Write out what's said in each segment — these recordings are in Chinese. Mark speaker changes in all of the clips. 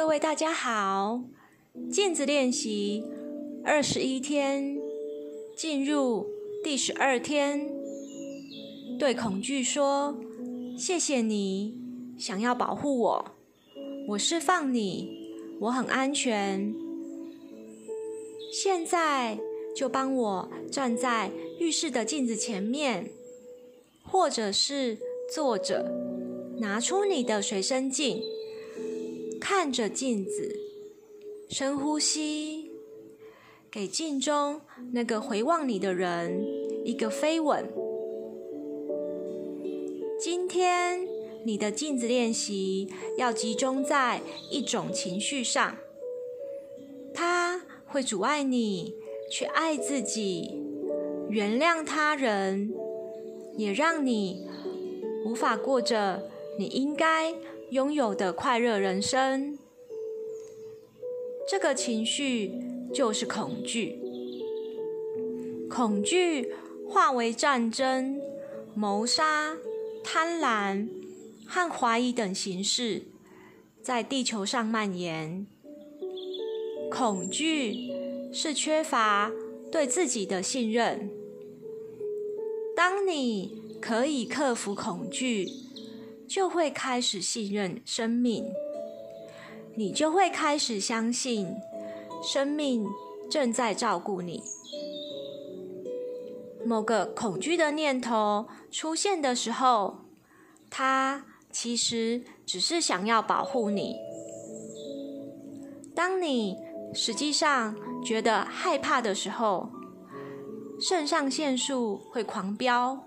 Speaker 1: 各位大家好，镜子练习二十一天，进入第十二天。对恐惧说：“谢谢你，想要保护我，我释放你，我很安全。现在就帮我站在浴室的镜子前面，或者是坐着，拿出你的随身镜。”看着镜子，深呼吸，给镜中那个回望你的人一个飞吻。今天你的镜子练习要集中在一种情绪上，它会阻碍你去爱自己、原谅他人，也让你无法过着你应该拥有的快乐人生，这个情绪就是恐惧。恐惧化为战争、谋杀、贪婪和怀疑等形式，在地球上蔓延。恐惧是缺乏对自己的信任。当你可以克服恐惧，就会开始信任生命，你就会开始相信生命正在照顾你。某个恐惧的念头出现的时候，它其实只是想要保护你。当你实际上觉得害怕的时候，肾上腺素会狂飙，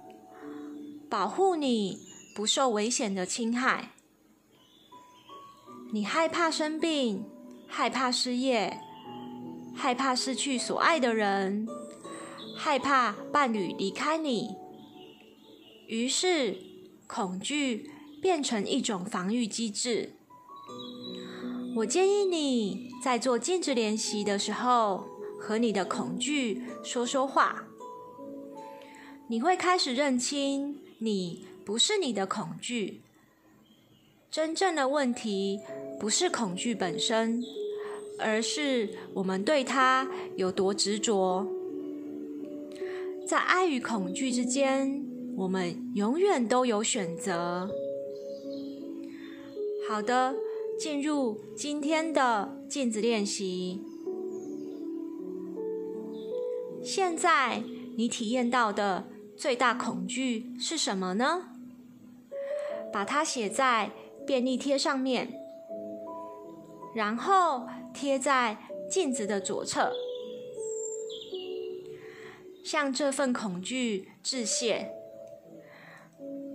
Speaker 1: 保护你。不受危险的侵害，你害怕生病，害怕失业，害怕失去所爱的人，害怕伴侣离开你。于是，恐惧变成一种防御机制。我建议你在做镜子练习的时候，和你的恐惧说说话。你会开始认清你。不是你的恐惧，真正的问题不是恐惧本身，而是我们对它有多执着。在爱与恐惧之间，我们永远都有选择。好的，进入今天的镜子练习。现在你体验到的最大恐惧是什么呢？把它写在便利贴上面，然后贴在镜子的左侧，向这份恐惧致谢，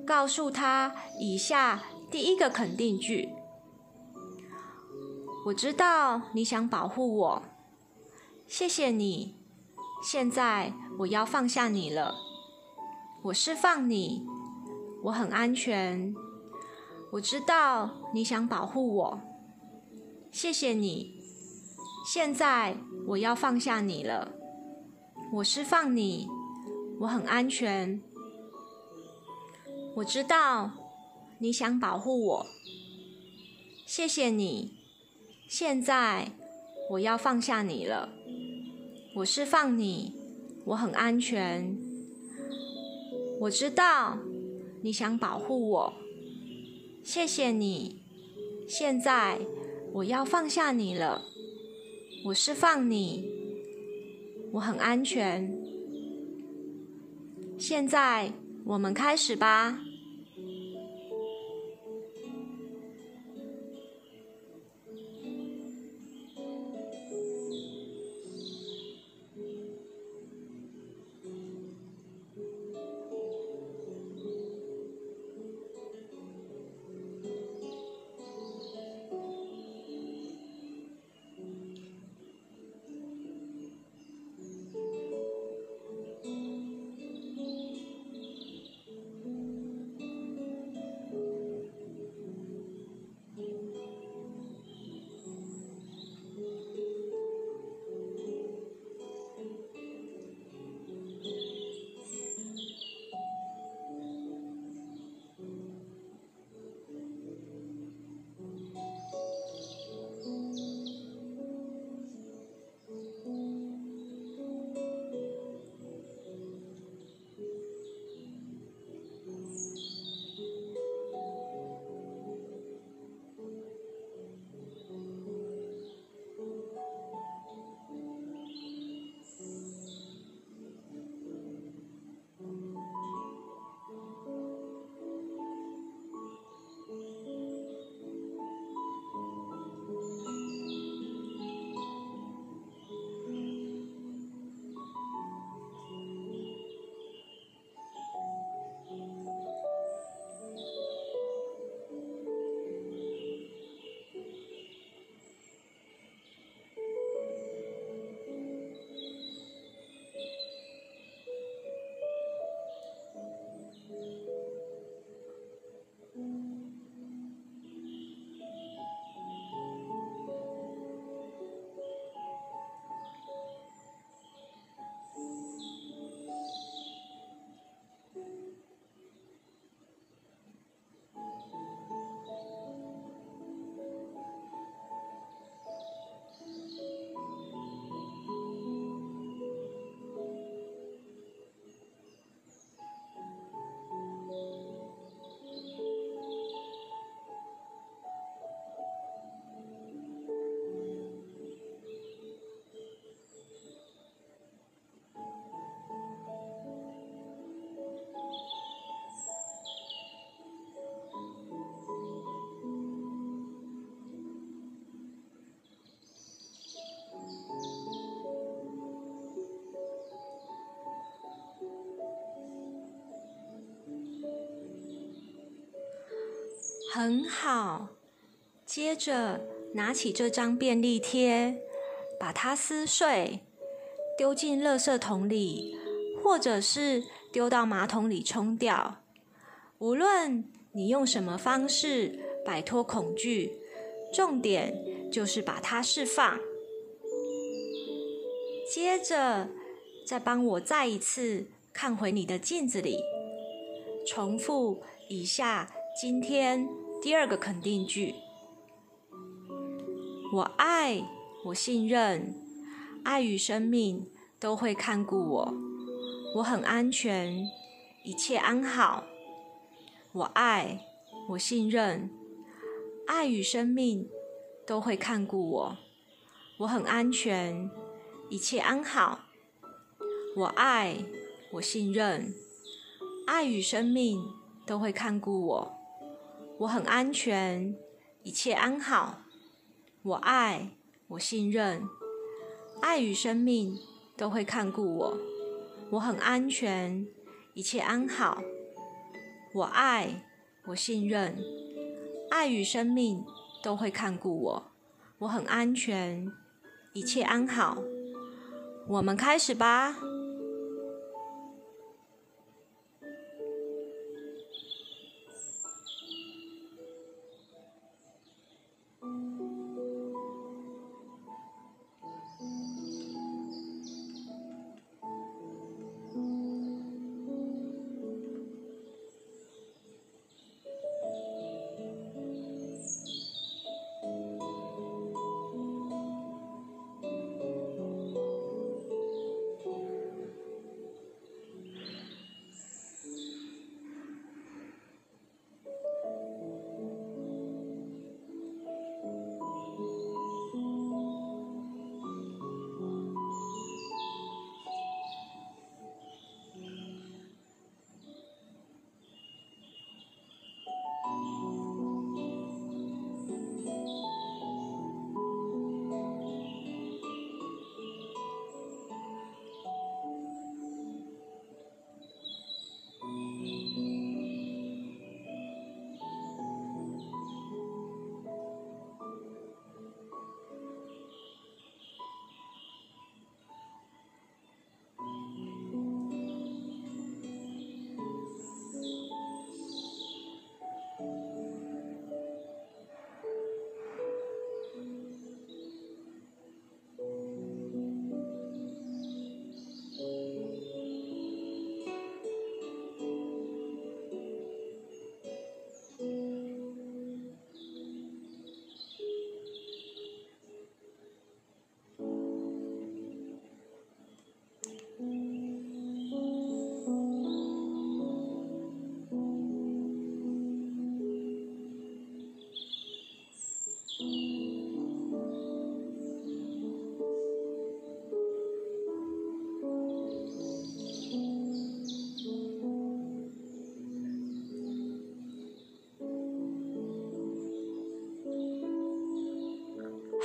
Speaker 1: 告诉他以下第一个肯定句：我知道你想保护我，谢谢你。现在我要放下你了，我释放你，我很安全。我知道你想保护我，谢谢你。现在我要放下你了，我释放你，我很安全。我知道你想保护我，谢谢你。现在我要放下你了，我释放你，我很安全。我知道你想保护我。谢谢你，现在我要放下你了，我释放你，我很安全。现在我们开始吧。很好。接着拿起这张便利贴，把它撕碎，丢进垃圾桶里，或者是丢到马桶里冲掉。无论你用什么方式摆脱恐惧，重点就是把它释放。接着，再帮我再一次看回你的镜子里，重复以下今天第二个肯定句。我爱，我信任，爱与生命都会看顾我。我很安全，一切安好。我爱，我信任，爱与生命都会看顾我。我很安全，一切安好。我爱，我信任，爱与生命都会看顾我。我很安全，一切安好。我爱，我信任，爱与生命都会看顾我。我很安全，一切安好。我爱，我信任，爱与生命都会看顾我。我很安全，一切安好。我们开始吧。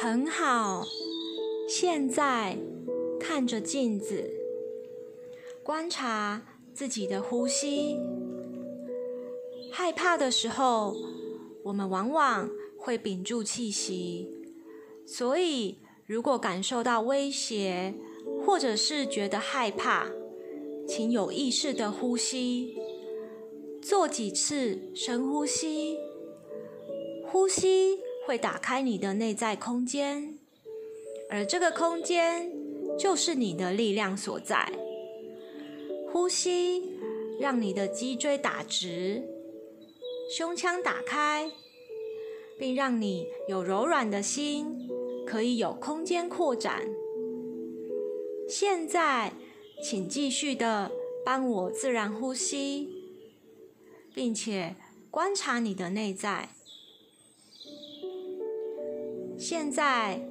Speaker 1: 很好，现在看着镜子，观察自己的呼吸。害怕的时候，我们往往会屏住气息。所以，如果感受到威胁，或者是觉得害怕，请有意识的呼吸，做几次深呼吸，呼吸。会打开你的内在空间，而这个空间就是你的力量所在。呼吸，让你的脊椎打直，胸腔打开，并让你有柔软的心，可以有空间扩展。现在，请继续的帮我自然呼吸，并且观察你的内在。现在，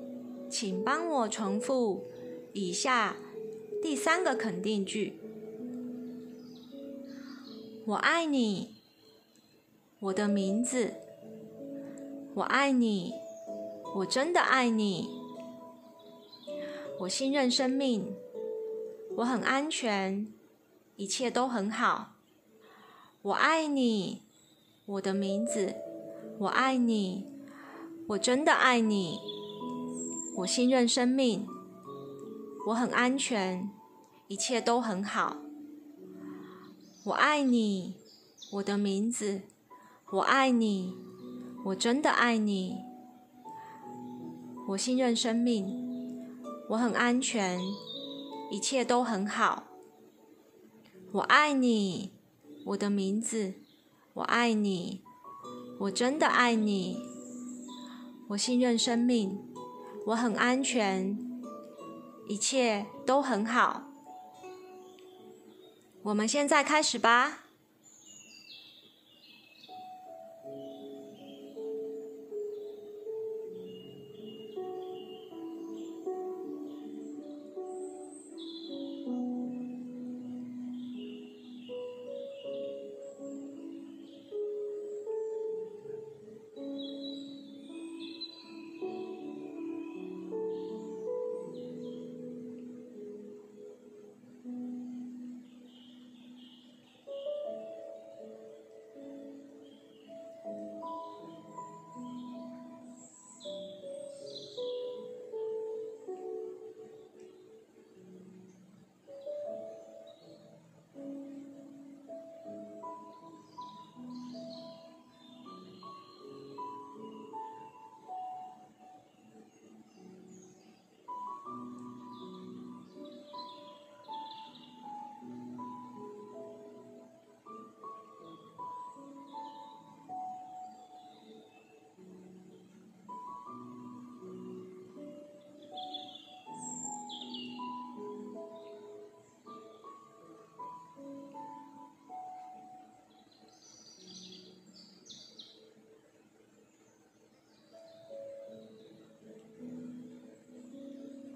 Speaker 1: 请帮我重复以下第三个肯定句：我爱你，我的名字。我爱你，我真的爱你。我信任生命，我很安全，一切都很好。我爱你，我的名字。我爱你，我真的爱你。我信任生命，我很安全，一切都很好。我爱你，我的名字，我爱你，我真的爱你。我信任生命，我很安全，一切都很好。我爱你，我的名字，我爱你。我真的爱你，我信任生命，我很安全，一切都很好。我们现在开始吧。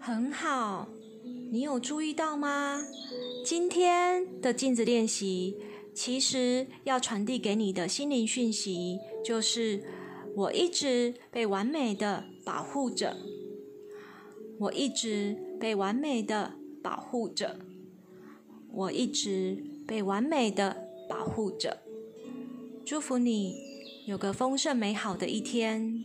Speaker 1: 很好，你有注意到吗？今天的镜子练习，其实要传递给你的心灵讯息，就是我一直被完美的保护着，我一直被完美的保护着，我一直被完美的保护着。祝福你有个丰盛美好的一天。